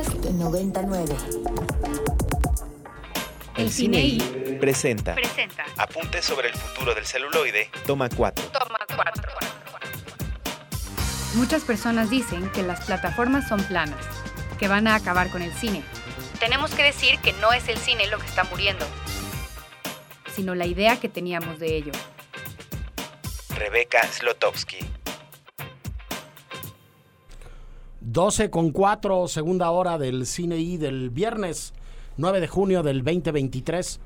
Podcast 99. El cine I presenta presenta Apuntes sobre el futuro del celuloide, toma 4. Toma 4. Muchas personas dicen que las plataformas son planas, que van a acabar con el cine. Tenemos que decir que no es el cine lo que está muriendo, sino la idea que teníamos de ello. Rebeca Slotowski. 12 con 4, segunda hora del cine I del viernes 9 de junio del 2023.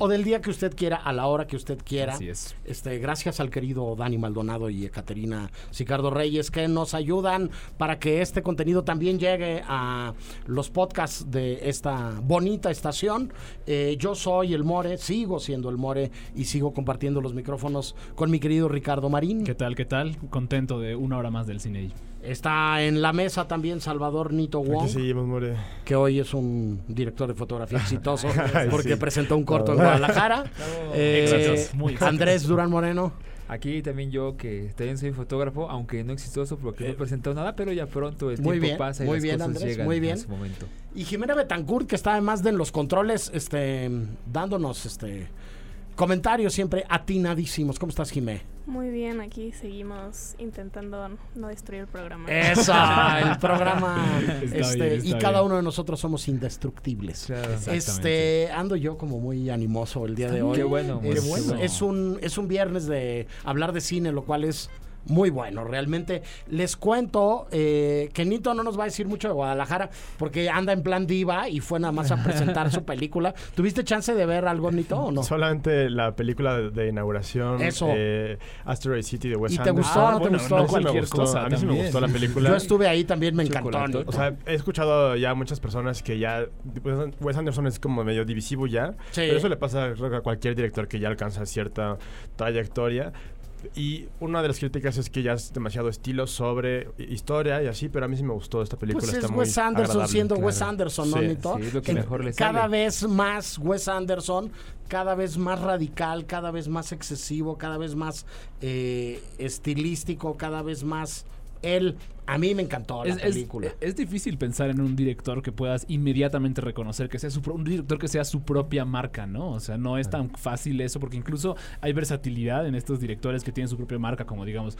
O del día que usted quiera, a la hora que usted quiera. Así es. Este, gracias al querido Dani Maldonado y Caterina Sicardo Reyes que nos ayudan para que este contenido también llegue a los podcasts de esta bonita estación. Eh, yo soy el More, sigo siendo el More y sigo compartiendo los micrófonos con mi querido Ricardo Marín. ¿Qué tal? ¿Qué tal? Contento de una hora más del cine. Está en la mesa también Salvador Nito Wong. Aquí seguimos, More. que hoy es un director de fotografía exitoso porque sí. presentó un corto en. Guadalajara. Eh, muy. Andrés Durán Moreno. Aquí también yo que también soy fotógrafo, aunque no exitoso porque no he presentado nada, pero ya pronto el Eh, Muy tiempo bien, pasa y muy las bien, cosas Andrés, llegan muy bien. a su momento. Y Jimena Betancourt, que está además de en los controles, este, dándonos este comentarios siempre atinadísimos. ¿Cómo estás, Jimé? Muy bien, aquí seguimos intentando no destruir el programa. Eso, el programa. Este, bien, y cada bien. uno de nosotros somos indestructibles. Claro. Este, ando yo como muy animoso el día de hoy. Qué bueno, Es, qué bueno. es un, es un viernes de hablar de cine, lo cual es muy bueno. Realmente les cuento eh, que Nito no nos va a decir mucho de Guadalajara porque anda en plan diva y fue nada más a presentar su película. ¿Tuviste chance de ver algo, Nito, o no? Solamente la película de, de inauguración, Eso. eh, Asteroid City de Wes ¿Y te gustó o no te bueno, gustó? no cualquier gustó. cosa A mí sí me también. gustó la película. Yo estuve ahí también, me encantó. Nito. O sea, he escuchado ya muchas personas que ya pues, Wes Anderson es como medio divisivo ya. Sí. Pero eso le pasa creo a cualquier director que ya alcanza cierta trayectoria. Y una de las críticas es que ya es demasiado estilo sobre historia y así, pero a mí sí me gustó esta película. Pues está es muy Wes Anderson siendo Wes. Anderson, ¿no, Sí. Nito? Sí, es lo que En- mejor le Cada sale. vez más Wes Anderson, cada vez más radical, cada vez más excesivo, cada vez más eh, estilístico, cada vez más él. A mí me encantó la Es, película. es difícil pensar en un director que puedas inmediatamente reconocer que sea su un director que sea su propia marca, ¿no? O sea, no es tan fácil eso porque incluso hay versatilidad en estos directores que tienen su propia marca, como digamos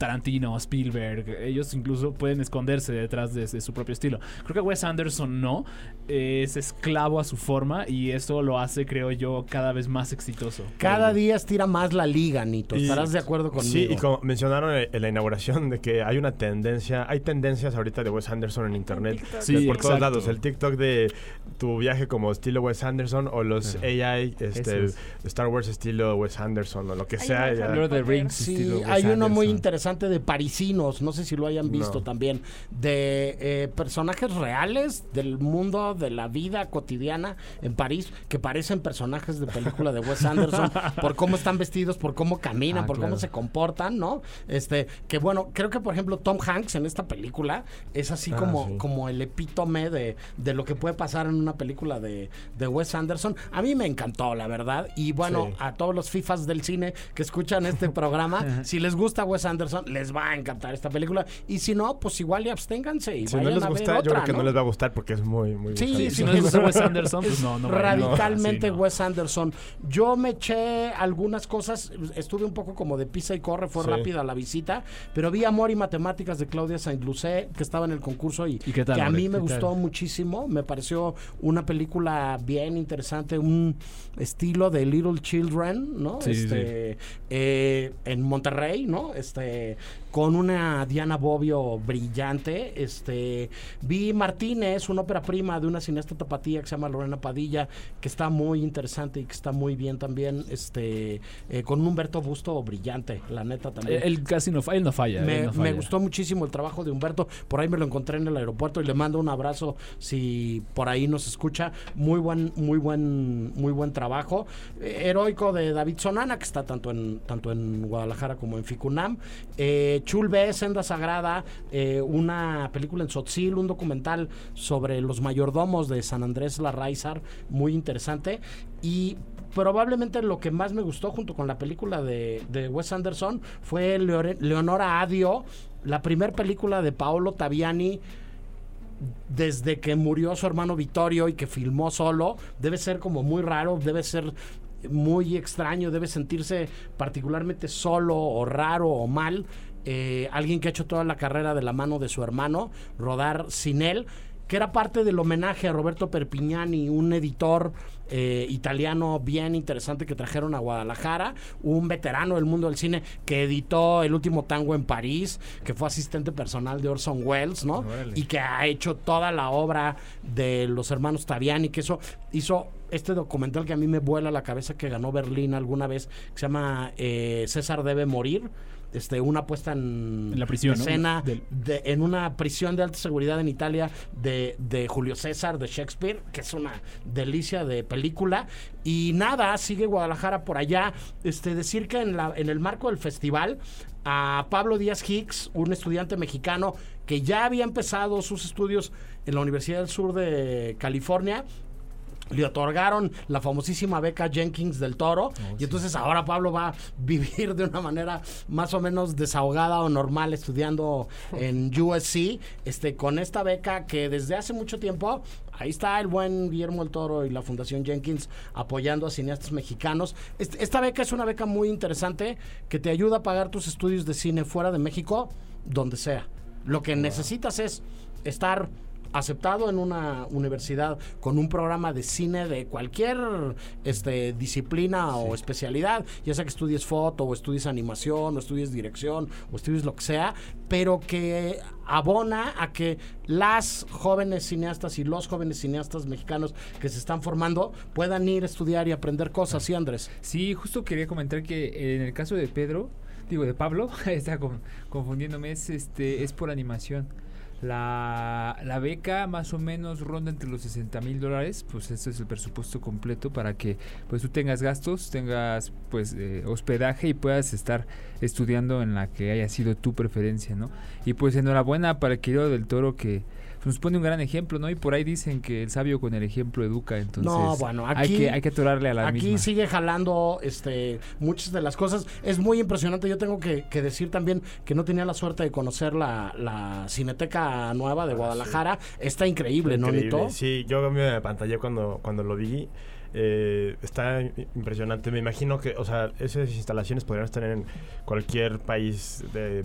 Tarantino, Spielberg, ellos incluso pueden esconderse detrás de, de su propio estilo. Creo que Wes Anderson no, es esclavo a su forma y eso lo hace, creo yo, cada vez más exitoso. cada día estira más la liga, Nito. Y- ¿Estarás de acuerdo conmigo? Sí, y como mencionaron en la inauguración de que hay una tendencia, hay tendencias ahorita de Wes Anderson en internet. Sí, por todos lados. El TikTok de tu viaje como estilo Wes Anderson o los AI, este, Star Wars estilo Wes Anderson o lo que Hay sea. Lord of the. Rings, Sí, estilo Wes hay uno muy Anderson. Interesante de parisinos, no sé si lo hayan visto No. también, de eh, personajes reales del mundo, de la vida cotidiana en París, que parecen personajes de película de Wes Anderson, por cómo están vestidos, por cómo caminan, Ah, por cómo se comportan, ¿no? Este, que bueno, creo que por ejemplo Tom Hanks en esta película es así Ah, como, sí. como el epítome de, de lo que puede pasar en una película de, de Wes Anderson. A mí me encantó, la verdad, y bueno, Sí. a todos los FIFAs del cine que escuchan este programa, si les gusta Wes Anderson, les va a encantar esta película. Y si no, pues igual y absténganse y Si no les a ver gusta, yo otra, creo que no les va a gustar porque es muy, muy Sí, si no les gusta Wes Anderson, pues no, no radicalmente Sí, no. Wes Anderson. Yo me eché algunas cosas, estuve un poco como de pisa y corre, fue Sí. rápida la visita, pero vi Amor y Matemáticas de Claudia Saint-Lucé, que estaba en el concurso y, ¿Y qué tal, que a mí me gustó muchísimo, me pareció una película bien interesante, un estilo de Little Children, ¿no? Sí, sí, este, eh, en Monterrey, ¿no? Este, con una Diana Bobbio brillante, este, vi Martínez, una ópera prima de una cineasta tapatía que se llama Lorena Padilla, que está muy interesante y que está muy bien también, este, eh, con un Humberto Busto brillante, la neta también. Él casi no, fa- él no falla. Me, él no me falla. gustó muchísimo el trabajo de Humberto. Por ahí me lo encontré en el aeropuerto y le mando un abrazo si por ahí nos escucha. Muy buen, muy buen, muy buen trabajo. Eh, heroico de David Sonana, que está tanto en, tanto en Guadalajara como en Ficunam. Eh, Chul B, Senda Sagrada, eh, una película en Sotzil, un documental sobre los mayordomos de San Andrés Larraizar, muy interesante. Y probablemente lo que más me gustó junto con la película de, Wes Anderson fue Leonora Adio, la primera película de Paolo Taviani desde que murió su hermano Vittorio y que filmó solo, debe ser como muy raro, debe ser muy extraño, debe sentirse particularmente solo o raro o mal. Eh, alguien que ha hecho toda la carrera de la mano de su hermano, rodar sin él, que era parte del homenaje a Roberto Perpignani, un editor eh, italiano bien interesante que trajeron a Guadalajara, un veterano del mundo del cine que editó El último tango en París, que fue asistente personal de Orson Welles, ¿no? Y que ha hecho toda la obra de los hermanos Taviani, que eso hizo este documental que a mí me vuela la cabeza que ganó Berlín alguna vez, que se llama eh, César debe morir. Este, una puesta en, En la prisión, ¿no? escena Del- de- en una prisión de alta seguridad en Italia de, de Julio César, de Shakespeare, que es una delicia de película. Y nada, sigue Guadalajara por allá. Este, decir que en, la, en el marco del festival, a Pablo Díaz Hicks, un estudiante mexicano que ya había empezado sus estudios en la Universidad del Sur de California, le otorgaron la famosísima beca Jenkins del Toro. Y entonces ahora Pablo va a vivir de una manera más o menos desahogada o normal estudiando en USC este con esta beca que desde hace mucho tiempo ahí está el buen Guillermo el Toro y la Fundación Jenkins apoyando a cineastas mexicanos. Este- esta beca es una beca muy interesante que te ayuda a pagar tus estudios de cine fuera de México donde sea. Lo que necesitas es estar aceptado en una universidad con un programa de cine de cualquier este, disciplina o especialidad, ya sea que estudies foto o estudies animación o estudies dirección o estudies lo que sea, pero que abona a que las jóvenes cineastas y los jóvenes cineastas mexicanos que se están formando puedan ir a estudiar y aprender cosas, ¿sí, Andrés? Sí, justo quería comentar que en el caso de Pedro, digo de Pablo, está con- confundiéndome, es, este, es por animación. La, la beca más o menos ronda entre los 60 mil dólares, pues ese es el presupuesto completo para que pues tú tengas gastos, tengas pues eh, hospedaje y puedas estar estudiando en la que haya sido tu preferencia, ¿no? Y pues enhorabuena para el querido del Toro que nos pone un gran ejemplo, ¿no? Y por ahí dicen que el sabio con el ejemplo educa, entonces No, bueno, hay aquí- que hay que atorarle a la Aquí misma. sigue jalando este muchas de las cosas. Es muy impresionante. Yo tengo que, que decir también que no tenía la suerte de conocer la, la Cineteca Nueva de Guadalajara. Está increíble, ¿no, Increíble. Nito? Sí, yo me pantallé cuando, cuando lo vi. Eh, está impresionante. Me imagino que, o sea, esas instalaciones podrían estar en cualquier país de, de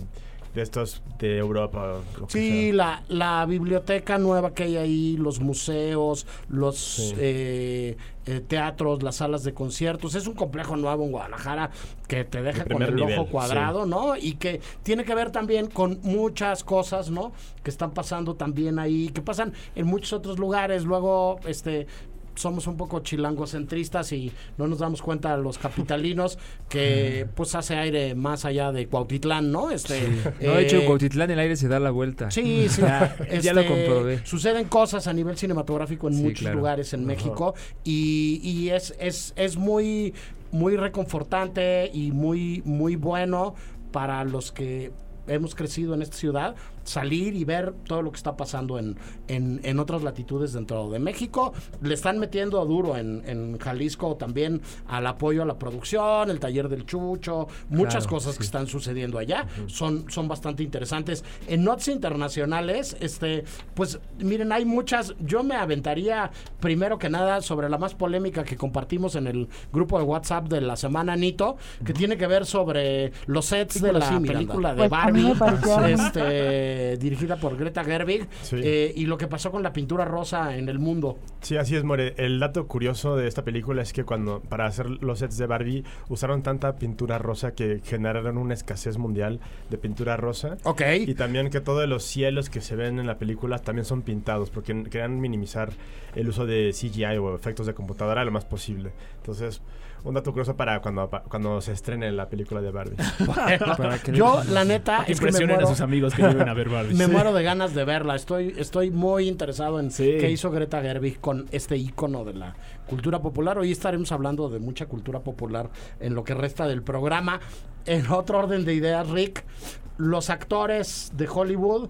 estos de Europa. Sí, la, la biblioteca nueva que hay ahí, los museos, los Sí. eh, eh, teatros, las salas de conciertos. Es un complejo nuevo en Guadalajara que te deja con el nivel, ojo cuadrado, ¿no? Y que tiene que ver también con muchas cosas, ¿no? Que están pasando también ahí, que pasan en muchos otros lugares. Luego, este somos un poco chilangocentristas y no nos damos cuenta los capitalinos que pues hace aire más allá de Cuautitlán, ¿no? Este No, de hecho, eh, en Cuautitlán el aire se da la vuelta. Sí, sí. Ya, ya lo Este, comprobé. Suceden cosas a nivel cinematográfico en Sí, muchos claro. lugares en México y, y es, es, es muy, muy reconfortante y muy, muy bueno para los que hemos crecido en esta ciudad salir y ver todo lo que está pasando en, en, en otras latitudes dentro de México. Le están metiendo duro en, en Jalisco también al apoyo a la producción, el taller del Chucho, muchas Claro, cosas que están sucediendo allá. Son, son bastante interesantes. En notas internacionales, este, pues miren, hay muchas. Yo me aventaría primero que nada sobre la más polémica que compartimos en el grupo de WhatsApp de la semana Nito, que tiene que ver sobre los sets de la película de Pues, Barbie, me este, dirigida por Greta Gerwig, Sí. eh, y lo que pasó con la pintura rosa en el mundo. Sí, así es, More. El dato curioso de esta película es que cuando para hacer los sets de Barbie usaron tanta pintura rosa que generaron una escasez mundial de pintura rosa. Ok. Y también que todos los cielos que se ven en la película también son pintados porque querían minimizar el uso de CGI o efectos de computadora lo más posible. Entonces, un dato curioso para cuando, cuando se estrene la película de Barbie. Para que le- Yo, la neta, Que es que me impresionen a sus amigos que lleven a ver Barbie. me muero de ganas de verla. Estoy, estoy muy interesado en Sí. qué hizo Greta Gerwig con este icono de la cultura popular. Hoy estaremos hablando de mucha cultura popular en lo que resta del programa. En otro orden de ideas, Rick, los actores de Hollywood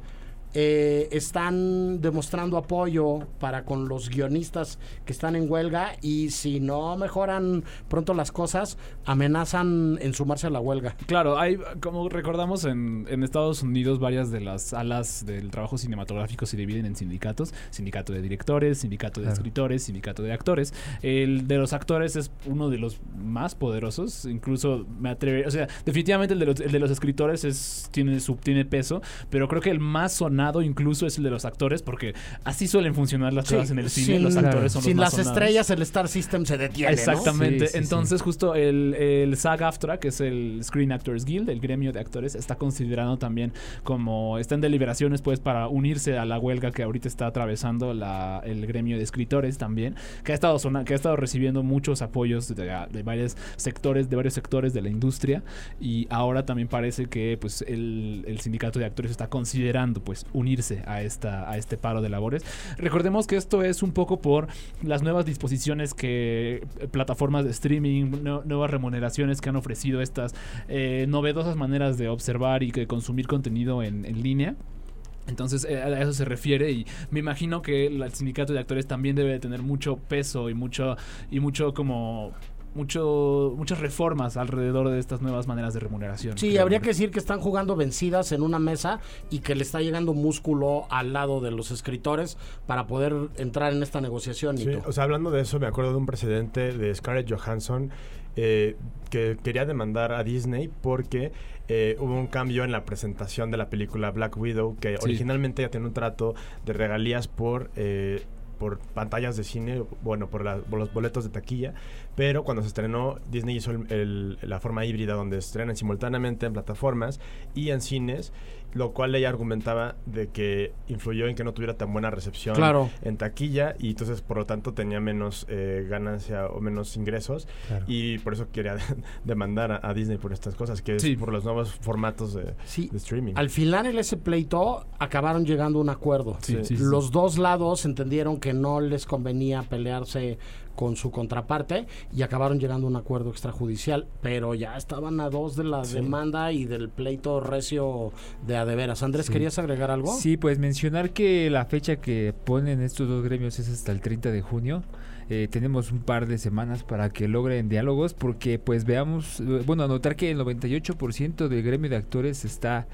eh, están demostrando apoyo para con los guionistas que están en huelga y si no mejoran pronto las cosas, amenazan en sumarse a la huelga. Claro, hay, como recordamos, en, en Estados Unidos varias de las alas del trabajo cinematográfico se dividen en sindicatos. Sindicato de directores, sindicato de Claro. escritores, sindicato de actores. El de los actores es uno de los más poderosos. Incluso me atreve... O sea, definitivamente el de los, el de los escritores es, tiene, su, tiene peso, pero creo que el más sonado incluso es el de los actores porque así suelen funcionar las cosas en el cine. sin, los actores son sin los más las sonados. estrellas, el Star System se detiene. ¿no? Exactamente. Sí, sí, Entonces, justo el, el SAG-AFTRA, que es el Screen Actors Guild, el gremio de actores, está considerando también como está en deliberaciones, pues, para unirse a la huelga que ahorita está atravesando la, el gremio de escritores también, que ha estado sona- que ha estado recibiendo muchos apoyos de, de varios sectores, de varios sectores de la industria, y ahora también parece que, pues, el, el sindicato de actores está considerando, pues, unirse a esta, a este paro de labores. Recordemos que esto es un poco por las nuevas disposiciones que eh, plataformas de streaming, nue- nuevas remuneraciones que han ofrecido estas eh, novedosas maneras de observar y de consumir contenido en, línea. Entonces eh, a eso se refiere y me imagino que el sindicato de actores también debe de tener mucho peso y mucho y mucho como mucho muchas reformas alrededor de estas nuevas maneras de remuneración. Sí, creo. habría que decir que están jugando vencidas en una mesa y que le está llegando músculo al lado de los escritores para poder entrar en esta negociación. Sí, o sea, hablando de eso, me acuerdo de un precedente de Scarlett Johansson eh, que quería demandar a Disney porque eh, hubo un cambio en la presentación de la película Black Widow, que Sí. originalmente ya tenía un trato de regalías por... eh, por pantallas de cine, bueno, por, los boletos de taquilla, pero cuando se estrenó, Disney hizo el- la forma híbrida donde estrenan simultáneamente en plataformas y en cines, lo cual ella argumentaba de que influyó en que no tuviera tan buena recepción Claro. en taquilla y entonces por lo tanto tenía menos eh, ganancia o menos ingresos y por eso quería demandar a, a Disney por estas cosas, que Sí. es por los nuevos formatos de, Sí, de streaming. Al final en ese pleito acabaron llegando a un acuerdo. Sí, sí, sí. Los dos lados entendieron que no les convenía pelearse con su contraparte y acabaron llegando a un acuerdo extrajudicial, pero ya estaban a dos de la Sí. demanda y del pleito recio de a de veras. Andrés, Sí. ¿querías agregar algo? Sí, pues mencionar que la fecha que ponen estos dos gremios es hasta el 30 de junio. Eh, tenemos un par de semanas para que logren diálogos porque pues veamos, eh, bueno, anotar que el 98% del gremio de actores está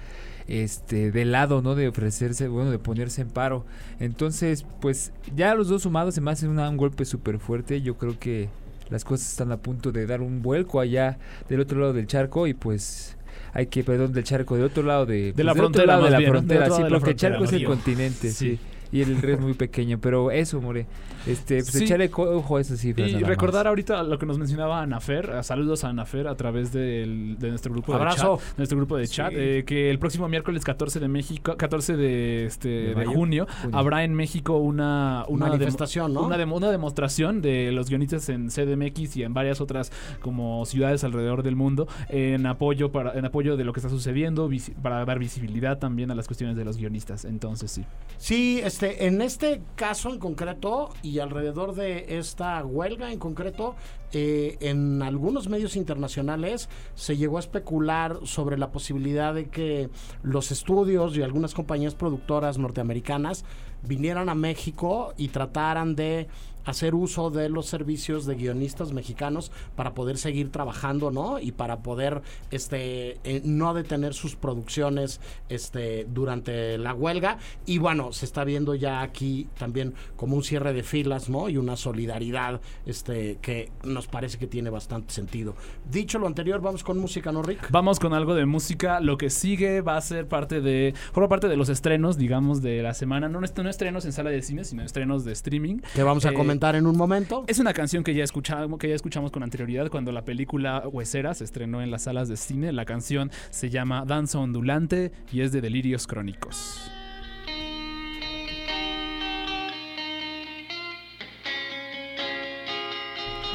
este del lado, ¿no? De ofrecerse, bueno, de ponerse en paro. Entonces, pues ya los dos sumados se me hacen una- un golpe súper fuerte. Yo creo que las cosas están a punto de dar un vuelco allá del otro lado del charco y pues hay que, perdón, del charco, del otro lado de, pues, la frontera, lado de la frontera, sí, de porque el charco es el continente, sí. Sí. Y el río es muy pequeño, pero eso, more. Este, pues Sí. echarle ojo a esas cifras. Y recordar más. ahorita lo que nos mencionaba Anafer, saludos a Anafer a través del- de nuestro grupo Abrazo. de chat, nuestro grupo de chat, eh, que el próximo miércoles 14 de México, 14 de este ¿De de, junio, Junio. habrá en México una una Manifestación, ¿no? Una, demo- una demostración de los guionistas en CDMX y en varias otras como ciudades alrededor del mundo en apoyo para en apoyo de lo que está sucediendo, para dar visibilidad también a las cuestiones de los guionistas. Entonces sí. Sí, este, en este caso en concreto y alrededor de esta huelga en concreto, eh, en algunos medios internacionales se llegó a especular sobre la posibilidad de que los estudios y algunas compañías productoras norteamericanas vinieran a México y trataran de hacer uso de los servicios de guionistas mexicanos para poder seguir trabajando, ¿no? Y para poder este eh, no detener sus producciones este durante la huelga y bueno, se está viendo ya aquí también como un cierre de filas, ¿no? Y una solidaridad este que nos parece que tiene bastante sentido. Dicho lo anterior, vamos con música, ¿no, Rick? Vamos con algo de música. Lo que sigue va a ser parte de. Forma parte de los estrenos, digamos, de la semana. No, no estrenos en sala de cine, sino estrenos de streaming. Que vamos a Eh, en un momento. Es una canción que ya escuchamos, que ya escuchamos con anterioridad cuando la película Huesera se estrenó en las salas de cine. La canción se llama Danza Ondulante y es de Delirios Crónicos.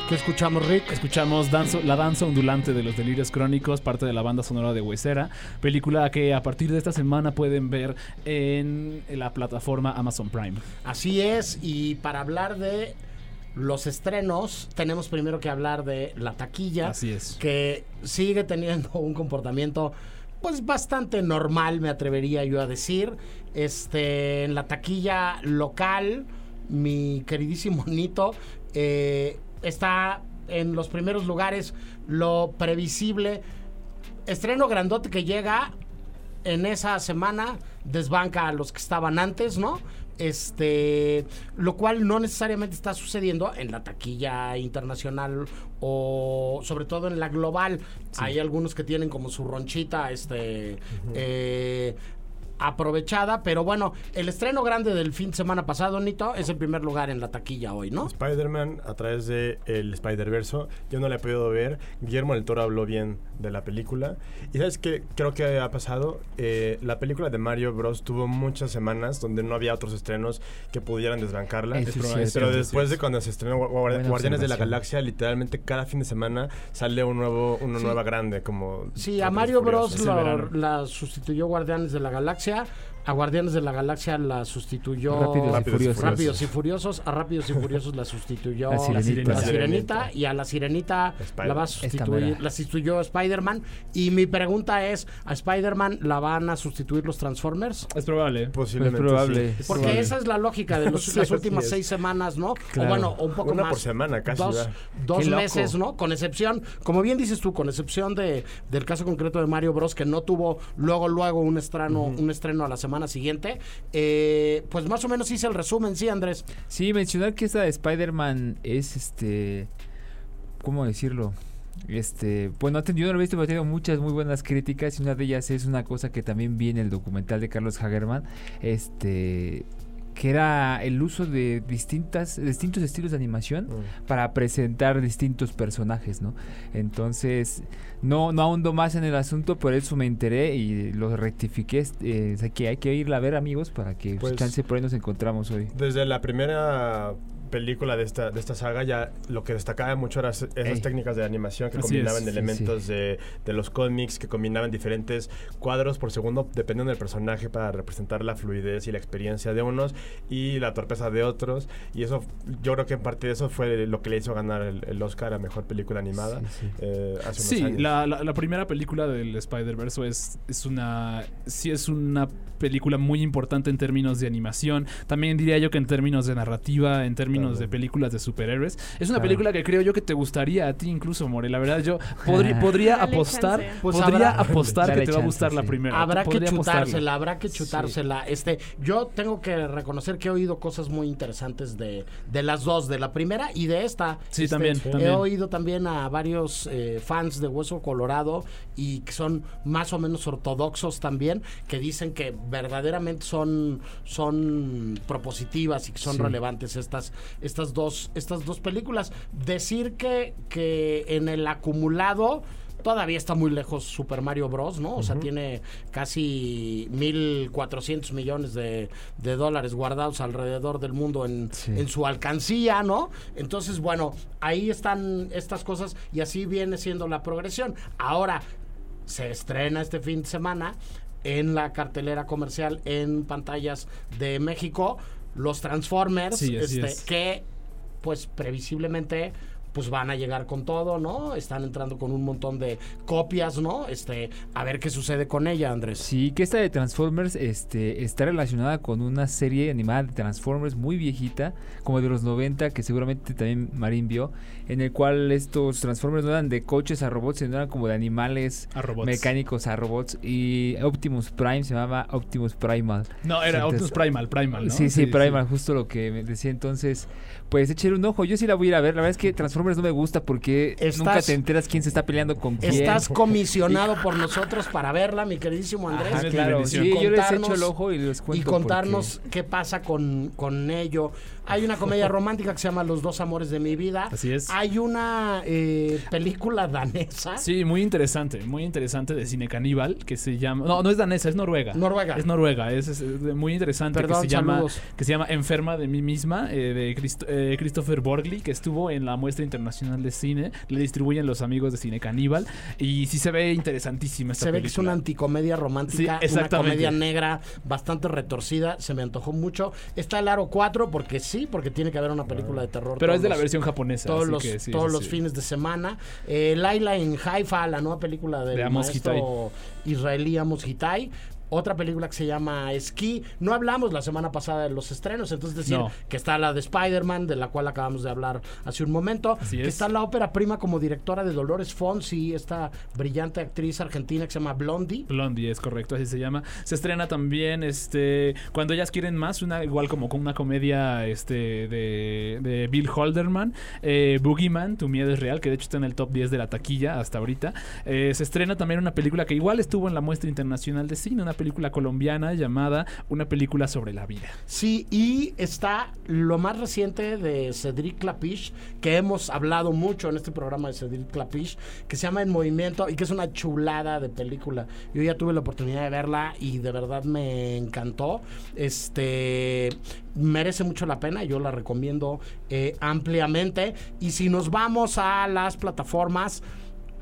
¿Qué escuchamos, Rick? Escuchamos danzo- La Danza Ondulante de los Delirios Crónicos, parte de la banda sonora de Huesera, película que a partir de esta semana pueden ver en la plataforma Amazon Prime. Así es, y para hablar de los estrenos, tenemos primero que hablar de la taquilla. Así es. que sigue teniendo un comportamiento pues bastante normal, me atrevería yo a decir. Este, en la taquilla local, mi queridísimo Nito eh, está en los primeros lugares. Lo previsible, estreno grandote que llega en esa semana desbanca a los que estaban antes, ¿no? Este, lo cual no necesariamente está sucediendo en la taquilla internacional o sobre todo en la global. Hay algunos que tienen como su ronchita, este, eh, aprovechada, pero bueno, el estreno grande del fin de semana pasado, Nito, es el primer lugar en la taquilla hoy, ¿no? Spider-Man a través de el Spider-Verso. Yo no la he podido ver. Guillermo del Toro habló bien de la película. Y ¿sabes qué creo que ha pasado? Eh, la película de Mario Bros. tuvo muchas semanas donde no había otros estrenos que pudieran desbancarla. Es Pero cierto, pero eso es después de cuando se estrenó Buena Guardianes de la. Galaxia, literalmente cada fin de semana sale un nuevo, una Sí. nueva grande, como... Sí, a Mario Bros. Lo- la sustituyó Guardianes de la Galaxia. negociar. A Guardianes de la Galaxia la sustituyó Rápidos y Rápidos y Furiosos. Rápidos y Furiosos. A Rápidos y Furiosos la sustituyó La Sirenita. la La Sirenita, y a la Sirenita Spider- la va a sustituir, la sustituyó Spider-Man. Y mi pregunta es, ¿a Spider-Man la van a sustituir los Transformers? Es probable. Posiblemente Es probable. sí. Porque probable. esa es la lógica de los- Sí, las últimas seis semanas, ¿no? Claro. O bueno, o un poco Una más. por semana casi, Dos, meses, ¿no? Con excepción, como bien dices tú, con excepción de, del caso concreto de Mario Bros, que no tuvo luego, luego un estreno, un estreno a la semana siguiente. Eh, pues más o menos hice el resumen, sí, Andrés. Sí, mencionar que esta de Spider-Man es este. ¿Cómo decirlo? Este, bueno, yo no lo he visto, pero ha tenido muchas muy buenas críticas y una de ellas es una cosa que también vi en el documental de Carlos Hagerman, este, que era el uso de distintas, distintos estilos de animación Mm. para presentar distintos personajes, ¿no? Entonces, no, no ahondo más en el asunto, por eso me enteré y lo rectifiqué. eh, o sea, que hay que irla a ver, amigos, para que pues, Pues- chance por ahí nos encontramos hoy. Desde la primera película de esta, de esta saga ya lo que destacaba mucho eran esas Ey. técnicas de animación que Así combinaban es. Sí, elementos De, de los cómics, que combinaban diferentes cuadros por segundo dependiendo del personaje para representar la fluidez y la experiencia de unos y la torpeza de otros. Y eso, yo creo que en parte de eso fue lo que le hizo ganar el, el Oscar a Mejor Película Animada Sí, sí. eh, hace unos Sí, años. la, la- la primera película del Spider-Verse es, es una. Sí, es una película muy importante en términos de animación. También diría yo que en términos de narrativa, en términos Claro. de películas de superhéroes. Es una Claro. película que creo yo que te gustaría a ti incluso, More. La verdad, yo podría, podría Dale apostar. Pues podría habrá- apostar que te va a gustar la sí. primera. Habrá que apostarle. chutársela, habrá que chutársela. Este, yo tengo que reconocer que he oído cosas muy interesantes de, de las dos, de la primera y de esta. Sí, Este, también, He también. oído también a varios eh, fans de Hueso Colorado y que son más o menos ortodoxos también, que dicen que verdaderamente son, son propositivas y que son Sí. relevantes estas, estas, dos, estas dos películas. Decir que, que en el acumulado todavía está muy lejos Super Mario Bros, ¿no? O sea, tiene casi 1.400 millones de, de dólares guardados alrededor del mundo en, Sí. en su alcancía, ¿no? Entonces, bueno, ahí están estas cosas y así viene siendo la progresión. Ahora, se estrena este fin de semana en la cartelera comercial en pantallas de México los Transformers Sí, este, es. que pues previsiblemente pues van a llegar con todo, ¿no? Están entrando con un montón de copias, ¿no? Este, a ver qué sucede con ella, Andrés. Sí, que esta de Transformers este, está relacionada con una serie animada de Transformers muy viejita, como de los 90, que seguramente también Marín vio, en el cual estos Transformers no eran de coches a robots, sino eran como de animales A robots. mecánicos a robots. Y Optimus Prime se llamaba Optimus Primal. No, era Entonces- Optimus Primal, Primal, ¿no? Sí, sí, Primal, justo lo que me decía entonces. Pues échale un ojo, yo sí la voy a ir a ver. La verdad es que Transformers no me gusta porque Estás- nunca te enteras quién se está peleando con quién. Estás comisionado por nosotros para verla, mi queridísimo Andrés. Ajá, claro. Sí, Y yo les echo el ojo y les cuento. y contarnos qué pasa con, con ello. Hay una comedia romántica que se llama Los dos amores de mi vida. Así es. Hay una eh, película danesa. Sí, muy interesante, muy interesante de cine caníbal que se llama. No, no es danesa, es noruega. Noruega. Es noruega, es, es, muy interesante Perdón, que se llama que se llama Enferma de mí misma eh, de Christ- eh, Christopher Borgli que estuvo en la muestra internacional de cine. Le distribuyen los amigos de Cine Caníbal. Y sí se ve interesantísima esta Se ve que es una anticomedia romántica, Sí, una comedia negra bastante retorcida, se me antojó mucho. Está el Aro 4 porque sí, porque tiene que haber una película de terror. Pero es de la los- versión japonesa. todos así los, que sí, todos los sí. fines de semana. Eh, Laila en Haifa, la nueva película del De Amos maestro israelí Amos Hitai. Otra película que se llama Ski. No hablamos la semana pasada de los estrenos, entonces decir No. que está la de Spider-Man, de la cual acabamos de hablar hace un momento. Así que es. está la ópera prima como directora de Dolores Fonsi, esta brillante actriz argentina que se llama Blondie. Blondie es correcto, así se llama. Se estrena también este cuando ellas quieren más, una igual como con una comedia este de, de Bill Holderman, eh, Boogeyman, Tu miedo es real, que de hecho está en el top 10 de la taquilla hasta ahorita. Eh, se estrena también una película que igual estuvo en la muestra internacional de cine, una película colombiana llamada Una película sobre la vida. Sí, y está lo más reciente de Cedric Clapiche, que hemos hablado mucho en este programa de Cedric Clapiche, que se llama En Movimiento y que es una chulada de película. Yo ya tuve la oportunidad de verla y de verdad me encantó. Este merece mucho la pena, yo la recomiendo eh, ampliamente. Y si nos vamos a las plataformas.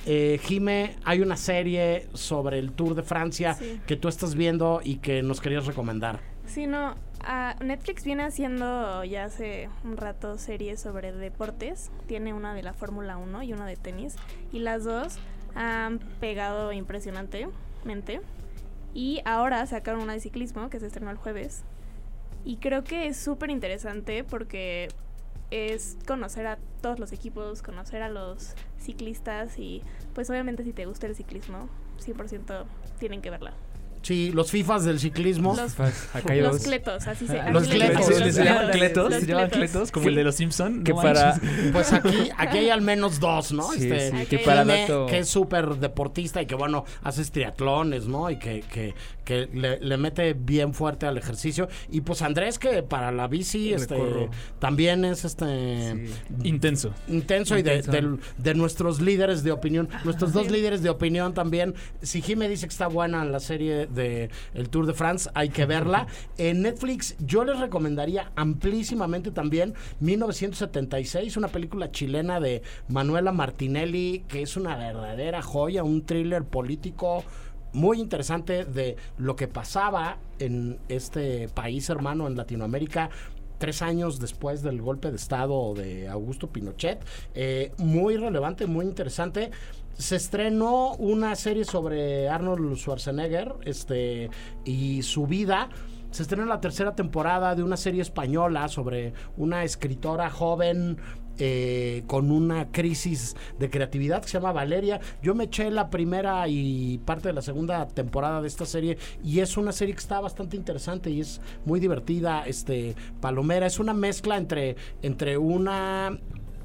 Eh, Jime, hay una serie sobre el Tour de Francia Sí. que tú estás viendo y que nos querías recomendar. Sí, no. Netflix viene haciendo ya hace un rato series sobre deportes. Tiene una de la Fórmula 1 y una de tenis. Y las dos han pegado impresionantemente. Y ahora sacaron una de ciclismo que se estrenó el jueves. Y creo que es súper interesante porque es conocer a todos los equipos, conocer a los ciclistas y pues obviamente si te gusta el ciclismo, 100% tienen que verla. Sí, los FIFAs del ciclismo. Los, Acá hay los cletos, así se Los cletos. ¿Se- los se llaman cletos. Como Sí. el de los Simpson. Que No para. Pues aquí, aquí hay al menos dos, ¿no? Sí, este, sí, que Jime, para dato- que es súper deportista y que, bueno, haces triatlones, ¿no? Y que, que, que le, le mete bien fuerte al ejercicio. Y pues Andrés, que para la bici, este, también es este Sí. Intenso. intenso y de, del- de nuestros líderes de opinión. Nuestros dos líderes de opinión también. Si Jime dice que está buena la serie de El Tour de France, hay que verla. En Netflix yo les recomendaría amplísimamente también 1976, una película chilena de Manuela Martinelli, que es una verdadera joya, un thriller político muy interesante de lo que pasaba en este país hermano en Latinoamérica tres años después del golpe de estado de Augusto Pinochet. Eh, muy relevante, muy interesante. Se estrenó una serie sobre Arnold Schwarzenegger este, y su vida. Se estrenó la tercera temporada de una serie española sobre una escritora joven eh, con una crisis de creatividad que se llama Valeria. Yo me eché la primera y parte de la segunda temporada de esta serie y es una serie que está bastante interesante y es muy divertida, este palomera. Es una mezcla entre, entre una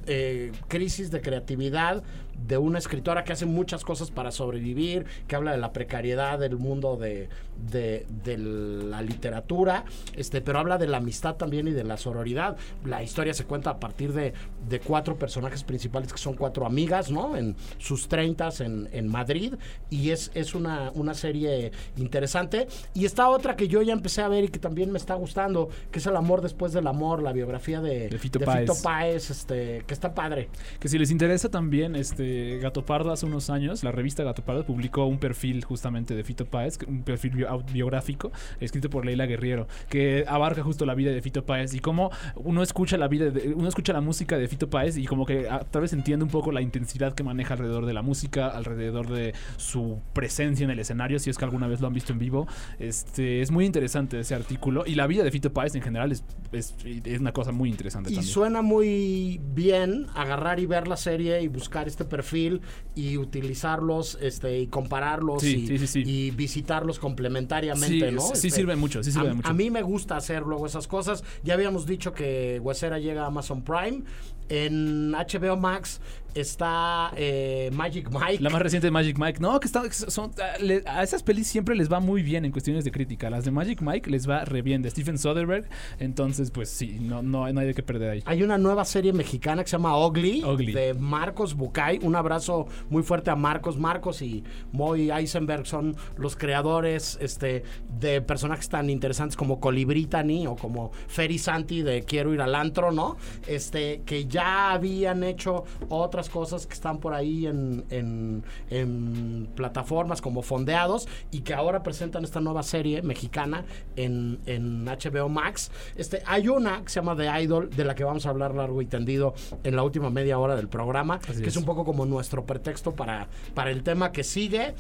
eh, crisis de creatividad de una escritora que hace muchas cosas para sobrevivir, que habla de la precariedad del mundo de, de, de la literatura, este, pero habla de la amistad también y de la sororidad. La historia se cuenta a partir de, de cuatro personajes principales que son cuatro amigas, ¿no? En sus treintas en, en Madrid, y es, es una, una serie interesante. Y está otra que yo ya empecé a ver y que también me está gustando, que es El amor después del amor, la biografía de, De Fito Páez. Páez, este, que está padre. Que si les interesa también, este Gato Pardo hace unos años, la revista Gato Pardo publicó un perfil justamente de Fito Páez, un perfil au- biográfico escrito por Leila Guerriero, que abarca justo la vida de Fito Páez y cómo uno escucha la vida, de- uno escucha la música de Fito Páez y como que a tal vez entiende un poco la intensidad que maneja alrededor de la música, alrededor de su presencia en el escenario, si es que alguna vez lo han visto en vivo. Este es muy interesante ese artículo y la vida de Fito Páez en general es, es, es una cosa muy interesante Y también. suena muy bien agarrar y ver la serie y buscar este perfil y utilizarlos este y compararlos Sí, y, sí, sí, sí. y visitarlos complementariamente, Sí, ¿no? sí Este, sirve mucho, sí sirve a, mucho. a mí me gusta hacer luego esas cosas. Ya habíamos dicho que Huesera llega a Amazon Prime. En HBO Max está eh, Magic Mike. La más reciente de Magic Mike. No, que está, son, a, le- a esas pelis siempre les va muy bien en cuestiones de crítica. Las de Magic Mike les va re bien. De Stephen Soderbergh. Entonces, pues sí, no, no, no hay de qué perder ahí. Hay una nueva serie mexicana que se llama Ugly, Ugly. de Marcos Bucay. Un abrazo muy fuerte a Marcos. Marcos y Moy Eisenberg son los creadores este, de personajes tan interesantes como Colibritani o como Ferry Santi de Quiero ir al antro, ¿no? Este, que ya habían hecho otras cosas que están por ahí en, en- en plataformas como fondeados y que ahora presentan esta nueva serie mexicana en, en HBO Max. Este, hay una que se llama The Idol, de la que vamos a hablar largo y tendido en la última media hora del programa, Así que es. es. un poco como nuestro pretexto para, para el tema que sigue.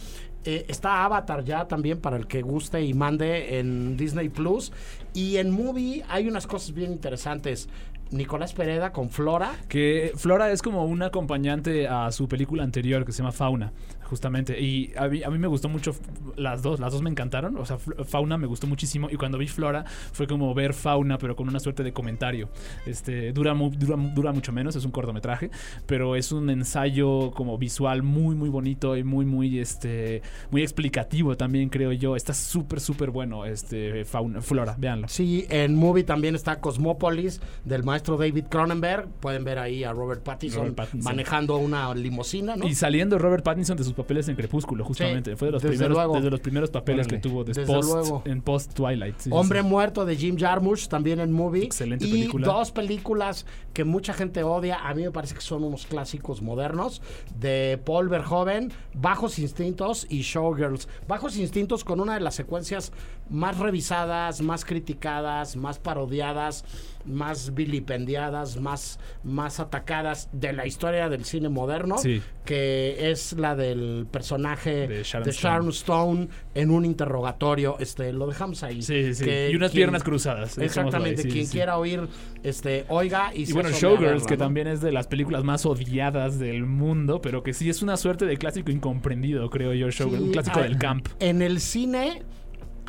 Eh, está Avatar ya también para el que guste y mande en Disney Plus. Y en Movie hay unas cosas bien interesantes. Nicolás Pereda con Flora. Que Flora es como un acompañante a su película anterior que se llama Fauna, justamente. Y a mí, a mí me gustó mucho las dos, las dos me encantaron. O sea, Fauna me gustó muchísimo. Y cuando vi Flora fue como ver Fauna, pero con una suerte de comentario. Este, dura, mu- dura, dura mucho menos, es un cortometraje, pero es un ensayo como visual muy, muy bonito y muy, muy, este, muy explicativo también, creo yo. Está súper, súper bueno, este, Fauna, Flora, véanlo. Sí, en Movie también está Cosmópolis del maestro David Cronenberg. Pueden ver ahí a Robert Pattinson, Robert Pattinson. manejando una limusina, ¿no? Y saliendo Robert Pattinson de sus papeles en Crepúsculo, justamente. Sí, Fue de los, desde primeros, luego. desde los primeros papeles Órale. que tuvo Desde después luego. en post Twilight. sí, Hombre sí. muerto de Jim Jarmusch también en Movie. Excelente y película. dos películas que mucha gente odia. A mí me parece que son unos clásicos modernos de Paul Verhoeven, Bajos Instintos y Showgirls. Bajos Instintos con una de las secuencias más revisadas, más criticadas, más parodiadas, más vilipendiadas, más, más atacadas de la historia del cine moderno, Sí. que es la del personaje De de Sharon Stone en un interrogatorio. Este, lo dejamos ahí. Sí, sí. Que Y unas quien- piernas cruzadas. ahí, Exactamente, quien quiera oír, este, oiga y, Y se bueno, Showgirls, verla, que ¿no? también es de las películas más odiadas del mundo, pero que sí es una suerte de clásico incomprendido, creo yo, Showgirls. Un clásico ah, del camp. En el cine,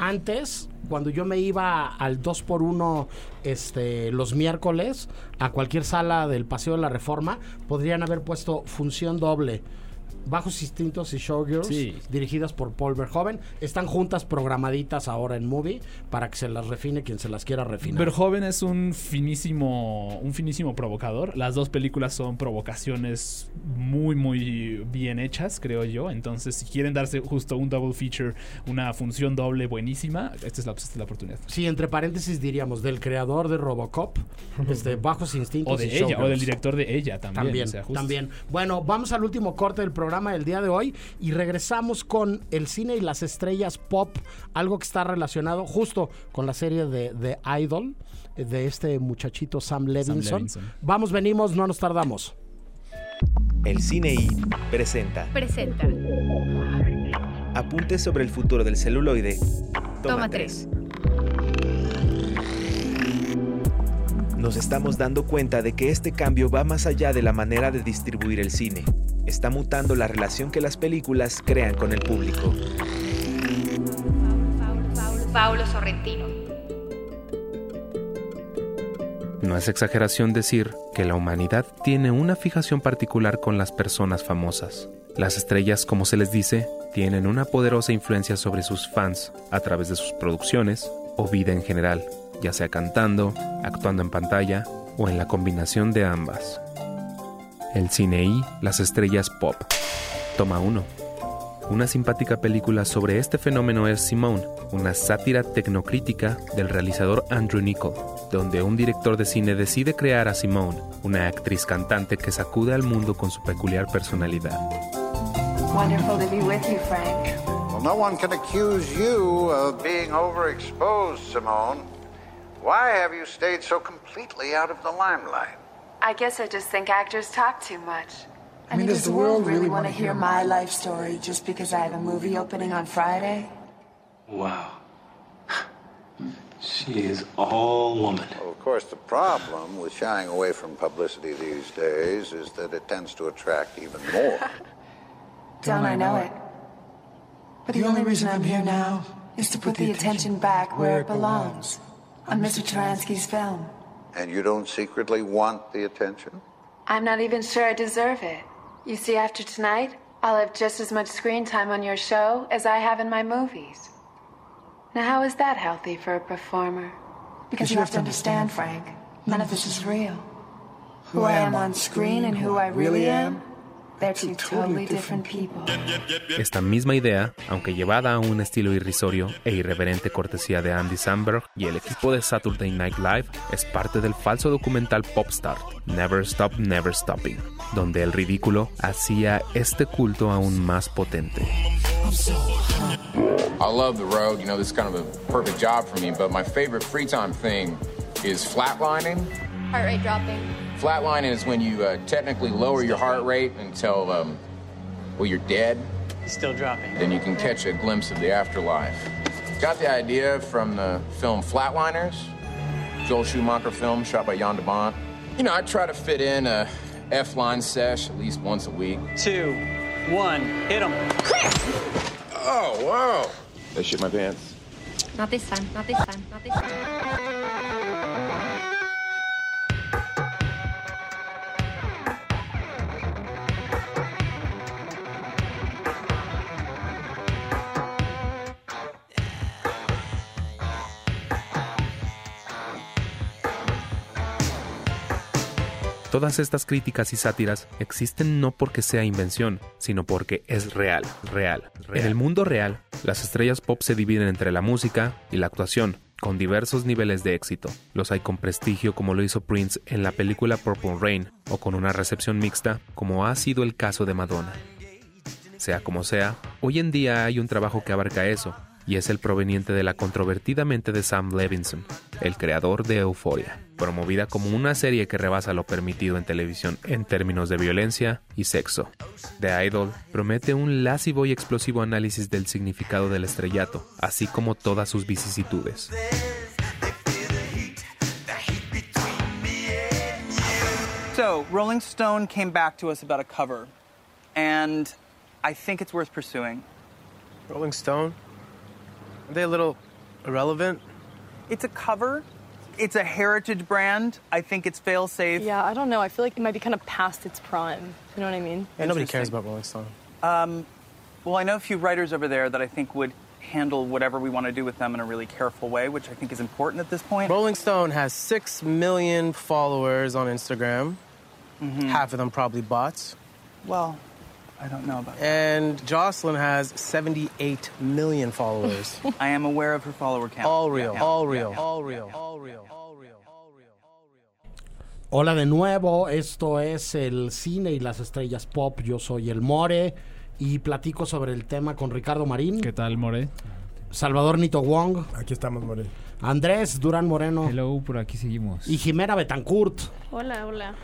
antes, cuando yo me iba al 2x1 este, los miércoles a cualquier sala del Paseo de la Reforma, podrían haber puesto función doble. Bajos Instintos y Showgirls, Sí. dirigidas por Paul Verhoeven, están juntas programaditas ahora en Movie para que se las refine quien se las quiera refinar. Verhoeven es un finísimo, un finísimo provocador. Las dos películas son provocaciones muy, muy bien hechas, creo yo. Entonces, si quieren darse justo un double feature, una función doble buenísima, esta es la, esta es la oportunidad. Sí, entre paréntesis diríamos del creador de Robocop, este, Bajos Instintos O de y ella, o Showgirls. del director de ella también. También, o sea, justo. también. Bueno, vamos al último corte del programa del día de hoy y regresamos con el cine y las estrellas pop, algo que está relacionado justo con la serie de, de Idol, eh, de este muchachito Sam Levinson. Levinson. Vamos, venimos, no nos tardamos. El Cine I presenta Presenta. Apuntes sobre el futuro del celuloide. Toma, Toma tres. Nos estamos dando cuenta de que este cambio va más allá de la manera de distribuir el cine. Está mutando la relación que las películas crean con el público. Paulo Sorrentino. No es exageración decir que la humanidad tiene una fijación particular con las personas famosas. Las estrellas, como se les dice, tienen una poderosa influencia sobre sus fans a través de sus producciones o vida en general, ya sea cantando, actuando en pantalla o en la combinación de ambas. El cine y las estrellas pop. Toma 1. Una simpática película sobre este fenómeno es Simone, una sátira tecnocrítica del realizador Andrew Niccol, donde un director de cine decide crear a Simone, una actriz cantante que sacude al mundo con su peculiar personalidad. Wonderful to be with you, Frank. Well, no one can accuse you of being overexposed, Simone. Why have you stayed so completely out of the limelight? I guess I just think actors talk too much. I mean, does the world really want to hear my life story just because I have a movie opening on Friday? Wow. She is all woman. Well, of course, the problem with shying away from publicity these days is that it tends to attract even more. Don't I know it? But the only reason I'm here now is to put the attention back where it belongs on Mr. Taransky's film. And you don't secretly want the attention? I'm not even sure I deserve it. You see, after tonight, I'll have just as much screen time on your show as I have in my movies. Now, how is that healthy for a performer? Because you have to understand, Frank, none of this is real. Who I am on screen and who I really am, Esta misma idea, aunque llevada a un estilo irrisorio e irreverente cortesía de Andy Samberg y el equipo de Saturday Night Live, es parte del falso documental Popstar, Never Stop Never Stopping, donde el ridículo hacía este culto aún más potente. I love the road. You know, this is kind of a perfect job for me, but my favorite free time thing is flatlining. Heart rate dropping. Flatlining is when you uh, technically lower your heart rate until, um, well, you're dead. Still dropping. Then you can catch a glimpse of the afterlife. Got the idea from the film Flatliners, Joel Schumacher film shot by Jan de Bont. You know, I try to fit in a F-line sesh at least once a week. Two, one, hit him. Oh, wow. They shit my pants. Not this time. Not this time. Not this time. Todas estas críticas y sátiras existen no porque sea invención, sino porque es real, real, En el mundo real, las estrellas pop se dividen entre la música y la actuación, con diversos niveles de éxito. Los hay con prestigio como lo hizo Prince en la película Purple Rain, o con una recepción mixta como ha sido el caso de Madonna. Sea como sea, hoy en día hay un trabajo que abarca eso, y es el proveniente de la controvertida mente de Sam Levinson, el creador de Euphoria, promovida como una serie que rebasa lo permitido en televisión en términos de violencia y sexo. The Idol promete un lascivo y explosivo análisis del significado del estrellato, así como todas sus vicisitudes. So, Rolling Stone came back to us about a cover, and I think it's worth pursuing. Rolling Stone? Are they a little irrelevant? It's a cover. It's a heritage brand. I think it's fail safe. Yeah, I don't know. I feel like it might be kind of past its prime. You know what I mean? Yeah, nobody cares about Rolling Stone. Um, well, I know a few writers over there that I think would handle whatever we want to do with them in a really careful way, which I think is important at this point. Rolling Stone has 6 million followers on Instagram. Half of them probably bots. Well, I don't know about And Jocelyn has 78 million followers. I am aware of her follower count. all real, Yeah. all Yeah. real, Yeah. all real, all real, all real. Hola de nuevo, esto es el cine y las estrellas pop. Yo soy el More y platico sobre el tema con Ricardo Marín. ¿Qué tal, More? Salvador Nito Wong. Aquí estamos, More. Andrés Durán Moreno. Hello, por aquí seguimos. Y Jimena Betancourt. Hola, hola.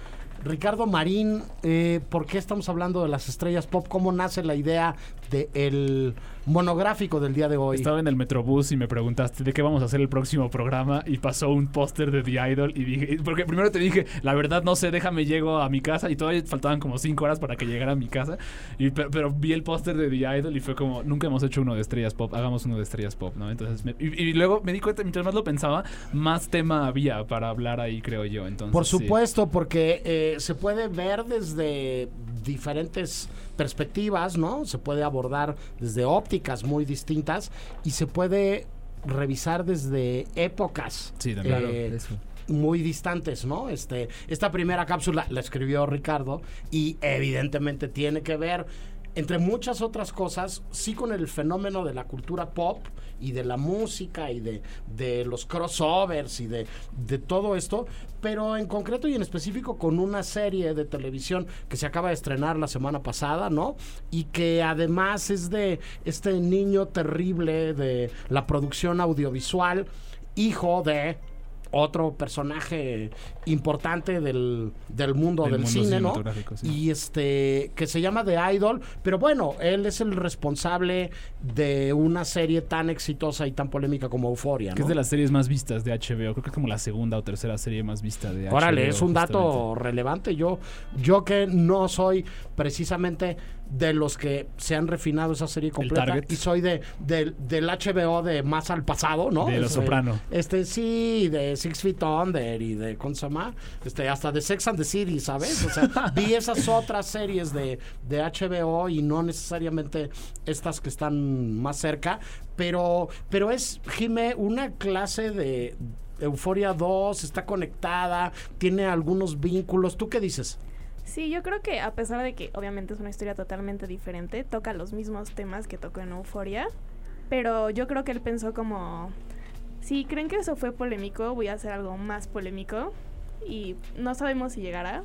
Ricardo Marín, eh, ¿por qué estamos hablando de las estrellas pop? ¿Cómo nace la idea del monográfico del día de hoy? Estaba en el Metrobús y me preguntaste de qué vamos a hacer el próximo programa y pasó un póster de The Idol y dije, porque primero te dije, la verdad no sé, déjame llego a mi casa y todavía faltaban como cinco horas para que llegara a mi casa, y, pero, pero vi el póster de The Idol y fue como, nunca hemos hecho uno de estrellas pop, hagamos uno de estrellas pop, ¿no? Entonces, me- y, y luego me di cuenta, mientras más lo pensaba, más tema había para hablar ahí, creo yo. Entonces, Por sí. supuesto, porque eh, se puede ver desde diferentes perspectivas, ¿no? Se puede abordar desde ópticas muy distintas y se puede revisar desde épocas Sí, también. eh, Claro, eso. muy distantes, ¿no? Este, esta primera cápsula la escribió Ricardo y evidentemente tiene que ver entre muchas otras cosas, sí con el fenómeno de la cultura pop y de la música y de, de los crossovers y de, de todo esto, pero en concreto y en específico con una serie de televisión que se acaba de estrenar la semana pasada, ¿no? Y que además es de este niño terrible de la producción audiovisual, hijo de otro personaje importante del, del mundo Del del, mundo cine, ¿no? sí. Y este, que se llama The Idol, pero bueno, él es el responsable de una serie tan exitosa y tan polémica como Euphoria, Que ¿no? es de las series más vistas de HBO. Creo que es como la segunda o tercera serie más vista de HBO. Órale, es un dato relevante. Yo, yo que no soy precisamente de los que se han refinado esa serie completa y soy de del, del HBO de más al pasado, ¿no? De Los Este, Soprano. Este sí, de Six Feet Under y de ¿cómo se llama? Este hasta de Sex and the City, ¿sabes? O sea, vi esas otras series de, de HBO y no necesariamente estas que están más cerca, pero pero es Jime una clase de Euforia 2, está conectada, tiene algunos vínculos. ¿Tú qué dices? Sí, yo creo que a pesar de que obviamente es una historia totalmente diferente, toca los mismos temas que tocó en Euphoria, pero yo creo que él pensó como, si creen que eso fue polémico, voy a hacer algo más polémico y no sabemos si llegará,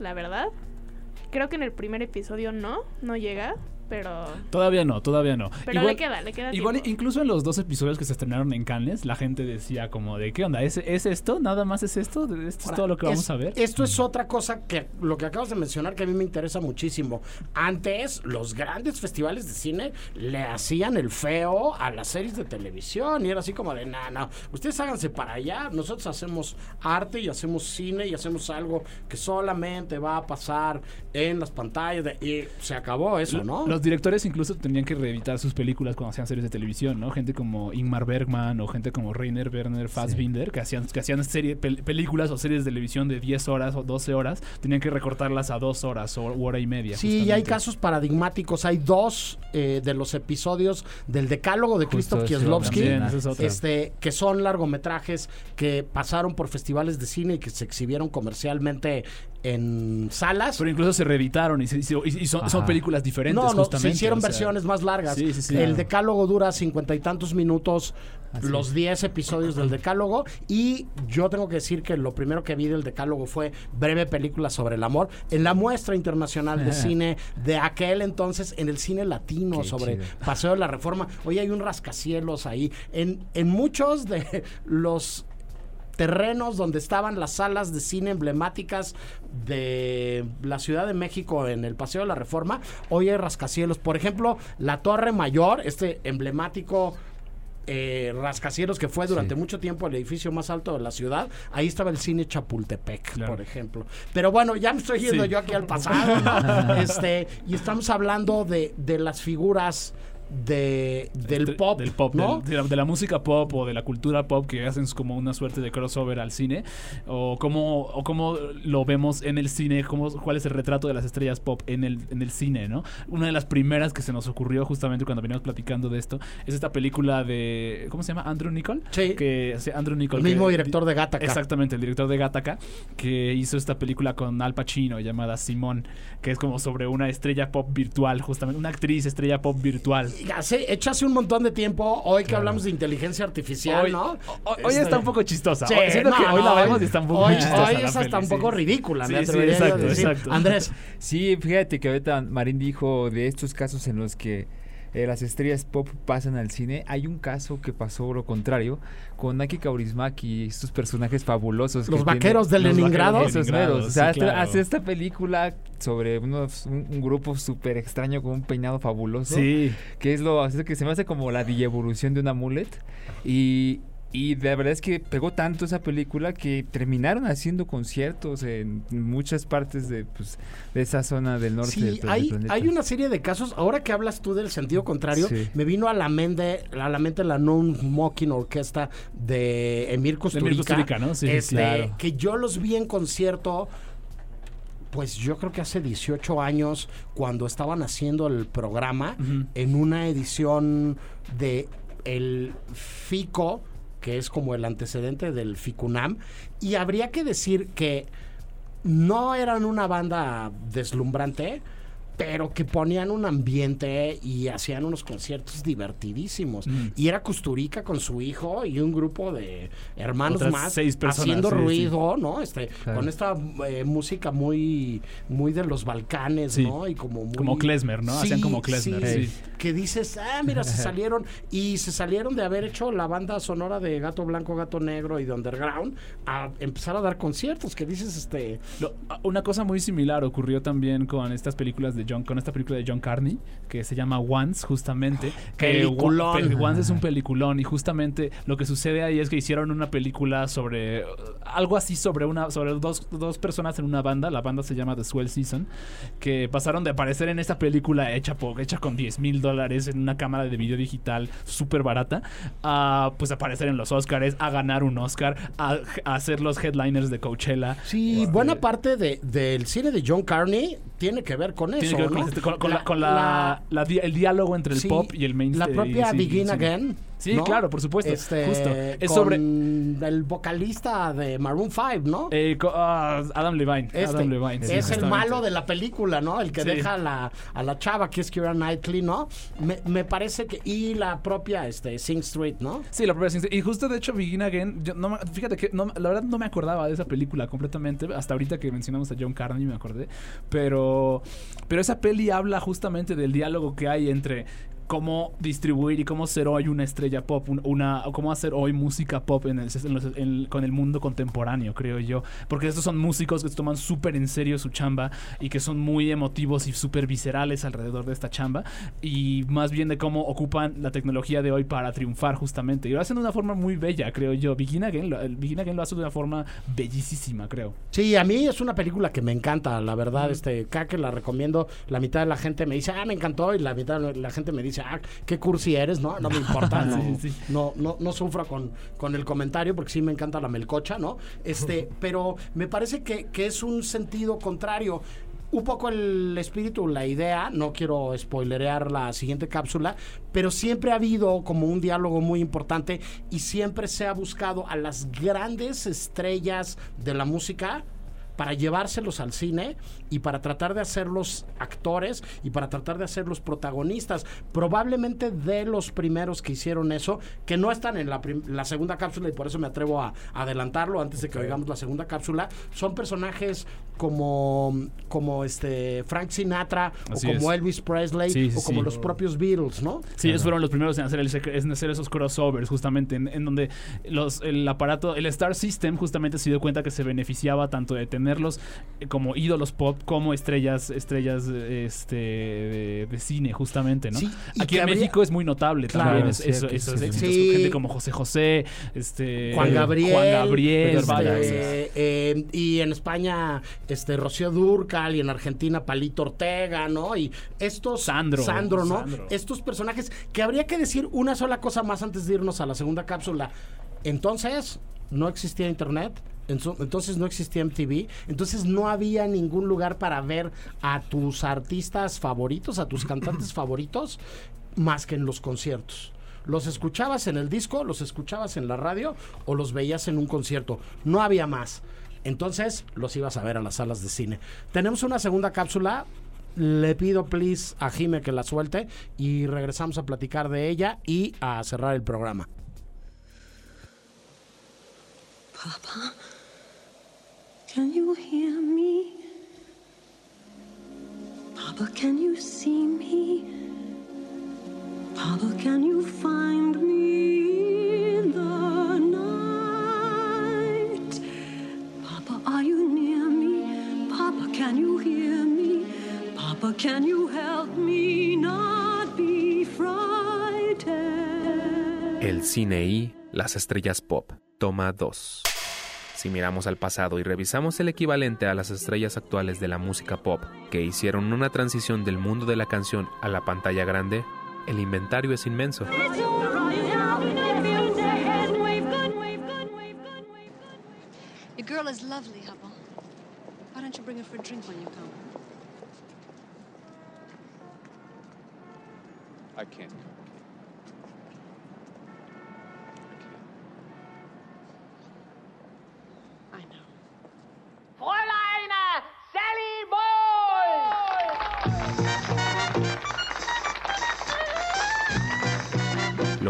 la verdad. Creo que en el primer episodio no, no llega, pero... Todavía no, todavía no. Pero le queda, le queda Igual, tiempo. incluso en los dos episodios que se estrenaron en Cannes, la gente decía como de, ¿qué onda? ¿Es, es esto? ¿Nada más es esto? ¿Esto es Ahora, todo lo que vamos es- a ver? Esto es otra cosa que lo que acabas de mencionar que a mí me interesa muchísimo. Antes, los grandes festivales de cine le hacían el feo a las series de televisión y era así como de, no, no, ustedes háganse para allá, nosotros hacemos arte y hacemos cine y hacemos algo que solamente va a pasar en las pantallas de- y se acabó eso, ¿no? Los directores incluso tenían que reeditar sus películas cuando hacían series de televisión, ¿no? Gente como Ingmar Bergman o gente como Rainer Werner Fassbinder, que hacían, que hacían serie, pel- películas o series de televisión de 10 horas o 12 horas, tenían que recortarlas a 2 horas o hora y media. Sí, y hay casos paradigmáticos. Hay dos eh, de los episodios del Decálogo de Justo Krzysztof Kieslowski, es este, que son largometrajes que pasaron por festivales de cine y que se exhibieron comercialmente en salas. Pero incluso se reeditaron y, se- y son, películas diferentes No, no, justamente. se hicieron o sea. versiones más largas. Sí, sí, sí. El Claro. decálogo dura cincuenta y tantos minutos, los 10 episodios del decálogo. Y yo tengo que decir que lo primero que vi del decálogo fue breve película sobre el amor en la muestra internacional de cine de aquel entonces en el cine latino Qué sobre chido. Paseo de la Reforma. Hoy hay un rascacielos ahí. En, en muchos de los terrenos donde estaban las salas de cine emblemáticas de la Ciudad de México en el Paseo de la Reforma, hoy hay rascacielos. Por ejemplo, la Torre Mayor, este emblemático eh, rascacielos que fue durante mucho tiempo el edificio más alto de la ciudad, ahí estaba el cine Chapultepec, por ejemplo. Pero bueno, ya me estoy yendo Sí. yo aquí al pasado, ¿no? este, y estamos hablando de, de las figuras de, del pop, del pop, ¿no? del- de, la, de la música pop o de la cultura pop que hacen como una suerte de crossover al cine o cómo o cómo lo vemos en el cine, cómo, cuál es el retrato de las estrellas pop en el, en el cine, ¿no? Una de las primeras que se nos ocurrió justamente cuando veníamos platicando de esto es esta película de ¿cómo se llama? Andrew Nichol, Sí. que sí, Andrew Nichol, El mismo director de Gattaca. Exactamente, el director de Gattaca que hizo esta película con Al Pacino llamada Simón, que es como sobre una estrella pop virtual, justamente una actriz estrella pop virtual. Sé, hecho hace un montón de tiempo, hoy que hablamos de inteligencia artificial, Hoy- ¿no? hoy- hoy está un poco chistosa. Sí, Hoy- siento que hoy la vemos y está un poco hoy, chistosa Hoy la es hasta peli, un poco ridícula, me Sí, sí, atrevería yo a exacto, decir. exacto. Andrés, Sí, fíjate que ahorita Marín dijo de estos casos en los que eh, las estrellas pop pasan al cine. Hay un caso que pasó lo contrario con Naki Kaurismäki y estos personajes fabulosos. Los que vaqueros de Los Leningrado. vaqueros de Esos Leningrado, O sea, hace- claro. hace esta película sobre unos, un, un grupo súper extraño con un peinado fabuloso. Sí. Que es lo que se me hace como la evolución de una mullet. Y, y la verdad es que pegó tanto esa película que terminaron haciendo conciertos en muchas partes de, pues, de esa zona del norte Sí, del hay, planeta. hay una serie de casos. Ahora que hablas tú del sentido contrario, Sí. me vino a la mente, a la mente la Non Mocking Orquesta de Emir De Kusturica. Emir ¿no? Sí, este, claro. Que yo los vi en concierto. Pues yo creo que hace 18 años, cuando estaban haciendo el programa, en una edición de el FICO, que es como el antecedente del FICUNAM, y habría que decir que no eran una banda deslumbrante, pero que ponían un ambiente y hacían unos conciertos divertidísimos. Mm. Y era Custurica con su hijo y un grupo de hermanos Otras más seis personas, haciendo sí, sí. ruido, ¿no? Este, Claro. con esta eh, música muy, muy de los Balcanes, Sí. ¿no? Y como muy Como klezmer, ¿no? Hacían como klezmer, sí. Que dices, ah, mira, se salieron y se salieron de haber hecho la banda sonora de Gato Blanco, Gato Negro y de Underground a empezar a dar conciertos. Que dices, este, Lo- una cosa muy similar ocurrió también con estas películas de John, con esta película de John Carney, que se llama Once, justamente. que Peliculón. Once es un peliculón y justamente lo que sucede ahí es que hicieron una película sobre uh, algo así sobre una sobre dos, dos personas en una banda. La banda se llama The Swell Season. Que pasaron de aparecer en esta película hecha, hecha con 10 mil dólares en una cámara de video digital súper barata. A pues aparecer en los Oscars, a ganar un Oscar, a, a ser los headliners de Coachella. Sí, buena parte de, del cine de John Carney tiene que ver con Tiene que ver con, este- con- con la- con la- la di- el diálogo entre el Sí, pop y el mainstream. La propia Begin. Again. Sí, ¿no? claro, por supuesto. Este, Justo. Es con sobre. el vocalista de Maroon 5, ¿no? eh, ah, Adam Levine. Este, Adam Levine. sí, es el malo de la película, ¿no? El que Sí. deja a la, a la chava que es Keira Knightley, ¿no? Me, me parece que... Y la propia este, Sing Street, ¿no? Sí, la propia ciencia. Y justo de hecho, Begin Again, yo no fíjate que no- la verdad no me acordaba de esa película completamente. Hasta ahorita que mencionamos a John Carney me acordé. Pero, pero esa peli habla justamente del diálogo que hay entre cómo distribuir y cómo ser hoy una estrella pop, un- una, cómo hacer hoy música pop en el- en los- en- con el mundo contemporáneo, creo yo. Porque estos son músicos que se toman súper en serio su chamba y que son muy emotivos y súper viscerales alrededor de esta chamba. Y más bien de cómo ocupan la tecnología de hoy para triunfar justamente. Y lo hacen de una forma muy bella, creo yo. Begin Again, lo, el Begin Again lo hace de una forma bellísima, creo. Sí, a mí es una película que me encanta, la verdad. Este, que la recomiendo. La mitad de la gente me dice, ah, me encantó. Y la mitad de la gente me dice, ah, qué cursi eres, ¿no? No me importa. no, Sí, sí. no, no, no sufro con, con el comentario porque sí me encanta la melcocha, ¿no? Este, pero me parece que, que es un sentido contrario. Un poco el espíritu, la idea, no quiero spoilerear la siguiente cápsula, pero siempre ha habido como un diálogo muy importante y siempre se ha buscado a las grandes estrellas de la música para llevárselos al cine y para tratar de hacerlos actores y para tratar de hacerlos protagonistas. Probablemente de los primeros que hicieron eso, que no están en la, la segunda cápsula y por eso me atrevo a, a adelantarlo antes de que oigamos la segunda cápsula, son personajes como, como este Frank Sinatra Así o como es. Elvis Presley Sí, sí, o como sí. los propios Beatles, ¿no? Sí, ellos fueron los primeros en hacer, el en hacer esos crossovers, justamente, en, en donde los, el aparato, el Star System, justamente se dio cuenta que se beneficiaba tanto de tenerlos eh, como ídolos pop, como estrellas, estrellas este, de, de cine, justamente, ¿no? Sí, Aquí en habría- México es muy notable Claro, también, es- sí, eso, esos sí. éxitos, Sí. gente como José José, este, Juan Gabriel, Juan Gabriel, este, vaya, eh, y en España este Rocío Durcal y en Argentina Palito Ortega, ¿no? Y estos Sandro, Sandro, ¿no? Sandro. Estos personajes que habría que decir una sola cosa más antes de irnos a la segunda cápsula. Entonces, no existía internet. Entonces no existía MTV, entonces no había ningún lugar para ver a tus artistas favoritos, a tus cantantes favoritos, más que en los conciertos. Los escuchabas en el disco, los escuchabas en la radio o los veías en un concierto. No había más. Entonces los ibas a ver a las salas de cine. Tenemos una segunda cápsula. Le pido, please, a Jime que la suelte y regresamos a platicar de ella y a cerrar el programa. Papa, can you hear me? Papa, can you see me? Papa, can you find me in the night? Papa, are you near me? Papa, can you hear me? Papa, can you help me not be frightened? El cine y las estrellas pop. Toma 2. Si miramos al pasado y revisamos el equivalente a las estrellas actuales de la música pop que hicieron una transición del mundo de la canción a la pantalla grande, el inventario es inmenso.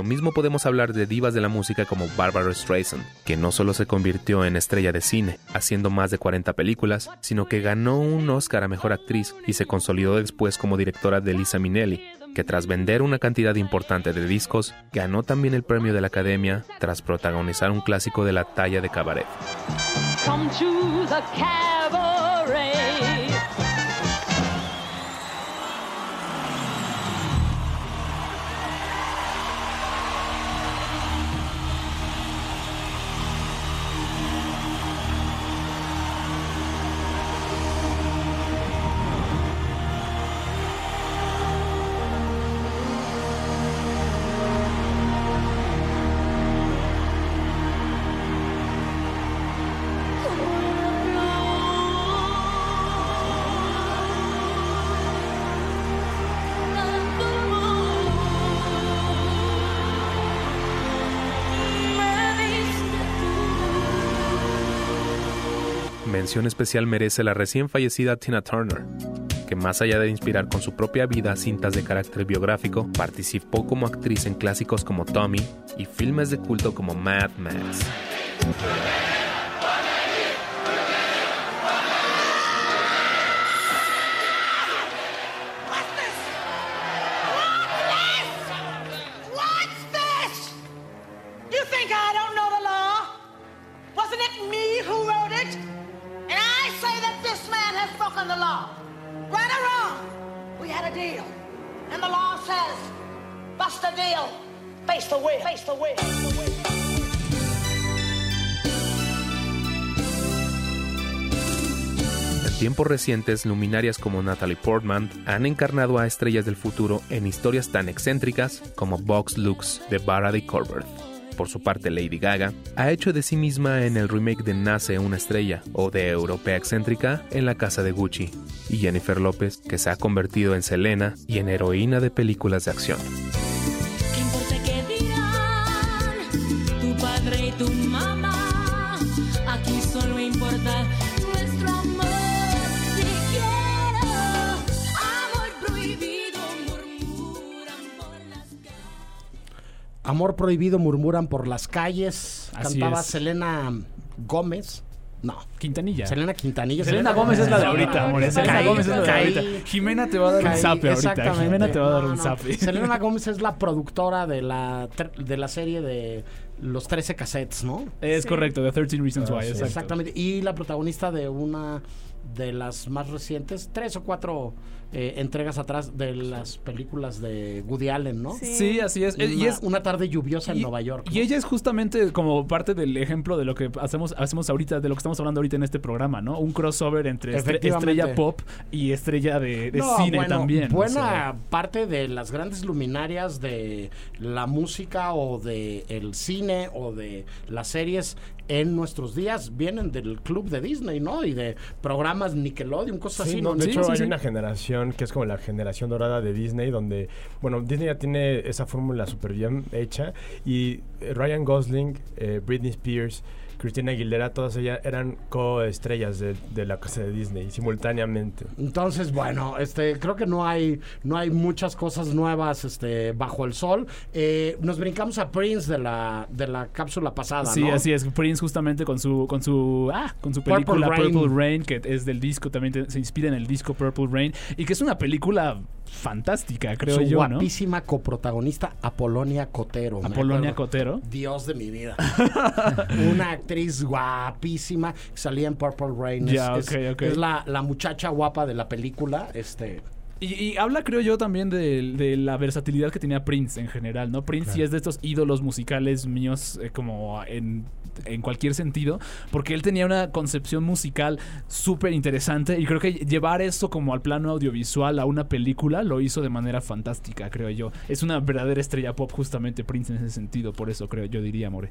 Lo mismo podemos hablar de divas de la música como Barbara Streisand, que no solo se convirtió en estrella de cine, haciendo más de 40 películas, sino que ganó un Oscar a Mejor Actriz y se consolidó después como directora de Lisa Minnelli, que tras vender una cantidad importante de discos, ganó también el premio de la Academia tras protagonizar un clásico de la talla de cabaret. Cabaret. Mención especial merece la recién fallecida Tina Turner, que más allá de inspirar con su propia vida cintas de carácter biográfico, participó como actriz en clásicos como Tommy y filmes de culto como Mad Max. Tiempos recientes, luminarias como Natalie Portman han encarnado a estrellas del futuro en historias tan excéntricas como Box Looks de Barady Corbett. Por su parte, Lady Gaga ha hecho de sí misma en el remake de Nace una estrella o de Europea excéntrica en La Casa de Gucci, y Jennifer López, que se ha convertido en Selena y en heroína de películas de acción. Amor prohibido murmuran por las calles. Así Cantaba es. Selena Gómez. No. Quintanilla. Selena Quintanilla. Selena Gómez es la de ahorita, amor. Selena Caí, Gómez es la de caí, ahorita. Jimena te va a dar un zape ahorita. exactamente. Jimena te va a dar No, un no. zape. Selena Gómez es la productora de la, de la serie de los 13 cassettes, ¿no? Es correcto, The 13 Reasons Why, exacto. Exactamente. Y la protagonista de una de las más recientes, tres o cuatro eh, entregas atrás de las películas de Woody Allen, ¿no? Sí, así es. Una, Y es- una tarde lluviosa en Y- Nueva York. Y ella es justamente como parte del ejemplo de lo que hacemos, hacemos ahorita, de lo que estamos hablando ahorita en este programa, ¿no? Un crossover entre estrella pop y estrella de, de No, cine bueno, también. o Buena sea. parte de las grandes luminarias de la música o de el cine o de las series en nuestros días vienen del club de Disney, ¿no? Y de programas Nickelodeon, cosas Sí, así, no, de hecho, hay una generación que es como la generación dorada de Disney, donde, bueno, Disney ya tiene esa fórmula súper bien hecha y eh, Ryan Gosling, eh, Britney Spears, Christina Aguilera, todas ellas eran coestrellas de, de la casa de Disney simultáneamente. Entonces, bueno, este, creo que no hay, no hay muchas cosas nuevas, este, bajo el sol. Eh, nos brincamos a Prince de la, de la cápsula pasada, Sí, ¿no? así es. Prince justamente con su con su ah, con su Purple película Rain. Purple Rain, que es del disco también te- se inspira en el disco Purple Rain y que es una película fantástica, creo Su yo, ¿no? guapísima coprotagonista Apolonia Cotero. Apolonia. Cotero. Dios de mi vida. Una actriz guapísima que salía en Purple Rain. Ya, es, ok, es- ok. es la, la muchacha guapa de la película. Este. Y, y habla, creo yo, también de, de la versatilidad que tenía Prince en general, ¿no? Prince sí es de estos ídolos musicales míos eh, como en, en cualquier sentido, porque él tenía una concepción musical súper interesante y creo que llevar eso como al plano audiovisual a una película lo hizo de manera fantástica, creo yo. Es una verdadera estrella pop justamente Prince en ese sentido, por eso creo yo diría, More.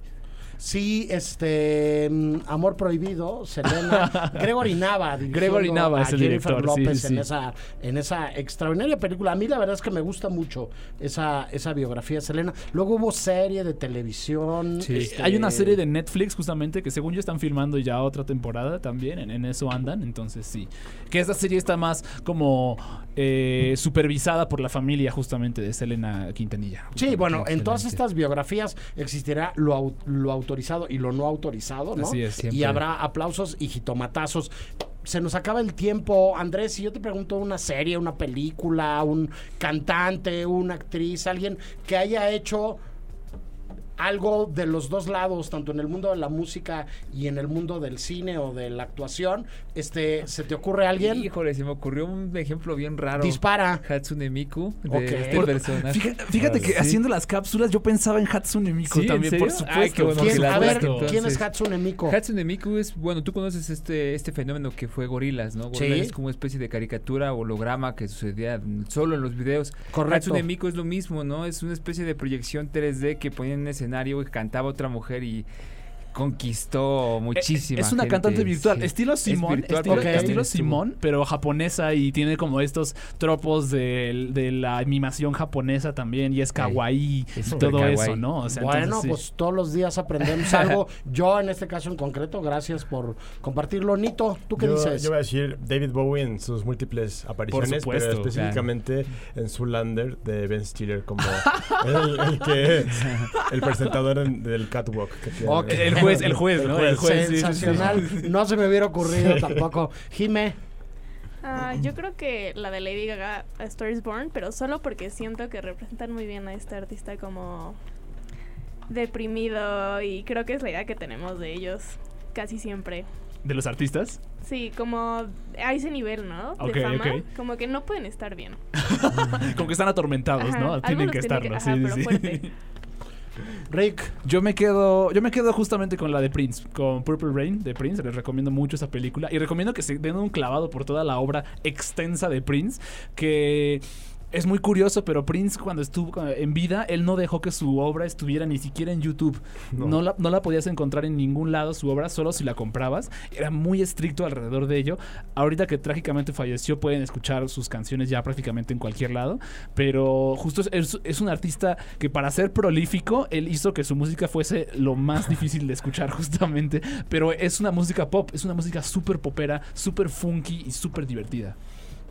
Sí, este. mm, Amor Prohibido, Selena. Gregory Nava. Gregory Nava a es el Jennifer director, sí, López sí, en, sí. Esa, en esa extraordinaria película. A mí la verdad es que me gusta mucho esa, esa biografía de Selena. Luego hubo serie de televisión. este, Hay una serie de Netflix justamente que según yo están filmando ya otra temporada también, en, en eso andan, entonces sí. Que esta serie está más como eh, supervisada por la familia justamente de Selena Quintanilla. Sí, bueno, en todas estas biografías existirá lo, lo autorizado y lo no autorizado, ¿no? Así es, siempre. y habrá aplausos y jitomatazos. Se nos acaba el tiempo, Andrés, si yo te pregunto una serie, una película, un cantante, una actriz, alguien que haya hecho algo de los dos lados, tanto en el mundo de la música y en el mundo del cine o de la actuación, este, ¿se te ocurre alguien? Híjole, se me ocurrió un ejemplo bien raro. Dispara. Hatsune Miku de Ok. este Por- personaje. Fíjate, fíjate que Sí. haciendo las cápsulas yo pensaba en Hatsune Miku ¿Sí? ¿En también, por supuesto. Ay, qué bueno por que la a ver, entonces. ¿quién es Hatsune Miku? Hatsune Miku es, bueno, tú conoces este, este fenómeno que fue Gorilas, ¿no? Gorilas Sí. es como una especie de caricatura holograma que sucedía solo en los videos. Correcto. Hatsune Miku es lo mismo, ¿no? Es una especie de proyección 3D que ponía en un escenario y cantaba otra mujer y conquistó muchísima Es una gente, cantante virtual, sí. estilo Es Simón, estilo, Simón, pero japonesa y tiene como estos tropos de, de la animación japonesa también y es kawaii y todo kawaii. eso, ¿no? O sea, bueno, entonces, sí. pues todos los días aprendemos algo. Yo en este caso en concreto, gracias por compartirlo. Nito, ¿tú qué yo, dices? yo voy a decir David Bowie en sus múltiples apariciones, supuesto, pero específicamente en Zoolander de Ben Stiller como el, el que el presentador en- del catwalk. que tiene. Ok. El juez, el juez, ¿no? El juez, sí, sí, sí. Sensacional. No se me hubiera ocurrido Sí. tampoco. Jime, Ah, yo creo que la de Lady Gaga, A Star is Born, pero solo porque siento que representan muy bien a este artista como deprimido y creo que es la idea que tenemos de ellos casi siempre. ¿De los artistas? Sí, como a ese nivel, ¿no? De fama, como que no pueden estar bien. Como que están atormentados, Ajá, ¿no? Tienen que tiene que- estarlo, sí, ajá, sí, pero sí. fuerte. Rick. Yo me quedo, yo me quedo justamente con la de Prince, con Purple Rain de Prince. Les recomiendo mucho esa película y recomiendo que se den un clavado por toda la obra extensa de Prince, que es muy curioso, pero Prince cuando estuvo en vida, él no dejó que su obra estuviera ni siquiera en YouTube. No, No. la, no la podías encontrar en ningún lado, su obra, solo si la comprabas. Era muy estricto alrededor de ello. Ahorita que trágicamente falleció, pueden escuchar sus canciones ya prácticamente en cualquier lado. Pero justo es, es- es un artista que para ser prolífico, él hizo que su música fuese lo más difícil de escuchar justamente. Pero es una música pop, es una música súper popera, súper funky y súper divertida.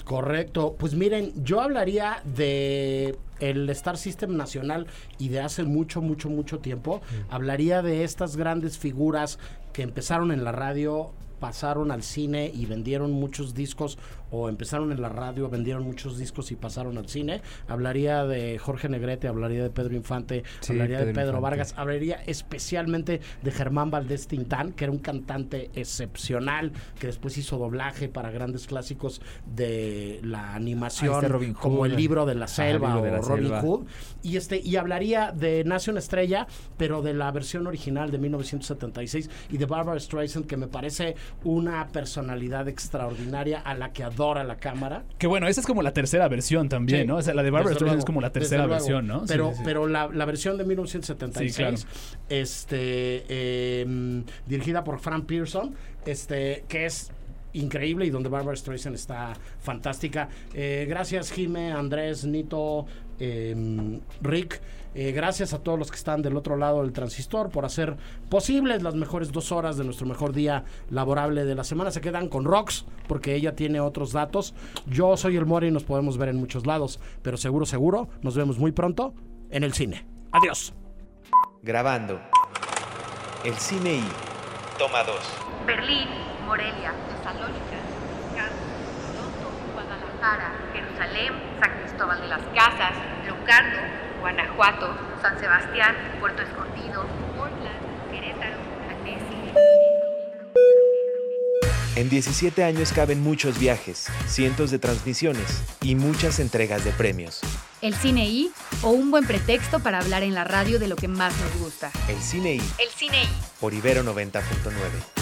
Correcto. Pues miren, yo hablaría de el Star System nacional y de hace mucho, mucho, mucho tiempo. Hablaría de estas grandes figuras que empezaron en la radio, pasaron al cine y vendieron muchos discos o empezaron en la radio, vendieron muchos discos y pasaron al cine. Hablaría de Jorge Negrete, hablaría de Pedro Infante, Sí, hablaría de Pedro Infante. Vargas, hablaría especialmente de Germán Valdés Tintán, que era un cantante excepcional, que después hizo doblaje para grandes clásicos de la animación, Ah, este Robin como Hood. El libro de la selva o Robin selva. Hood. Y, este, y hablaría de Nace una estrella, pero de la versión original de 1976 y de Barbara Streisand, que me parece una personalidad extraordinaria a la que la cámara. Que bueno, esa es como la tercera versión también, Sí, ¿no? O sea, la de Barbara Streisand es como la tercera versión, ¿no? Sí, Pero, sí, sí. pero la, la versión de 1976, Sí, claro. este, eh, dirigida por Frank Pearson, este, que es increíble y donde Barbara Streisand está fantástica. Eh, gracias, Jime, Andrés, Nito, eh, Rick. Eh, gracias a todos los que están del otro lado del transistor por hacer posibles las mejores dos horas de nuestro mejor día laborable de la semana. Se quedan con Rox porque ella tiene otros datos. Yo soy el Mori y nos podemos ver en muchos lados, pero seguro, seguro, nos vemos muy pronto en el cine. Adiós. Grabando. El cine y. Toma 2. Berlín, Morelia, Tesalónica, Toronto, Guadalajara, Jerusalén, San Cristóbal de las Casas, Locarno, Guanajuato, San Sebastián, Puerto Escondido, Portland, Querétaro, Annecy. En 17 años caben muchos viajes, cientos de transmisiones y muchas entregas de premios. El cine I o un buen pretexto para hablar en la radio de lo que más nos gusta. El cine y. El cine I. Por Ibero 90.9.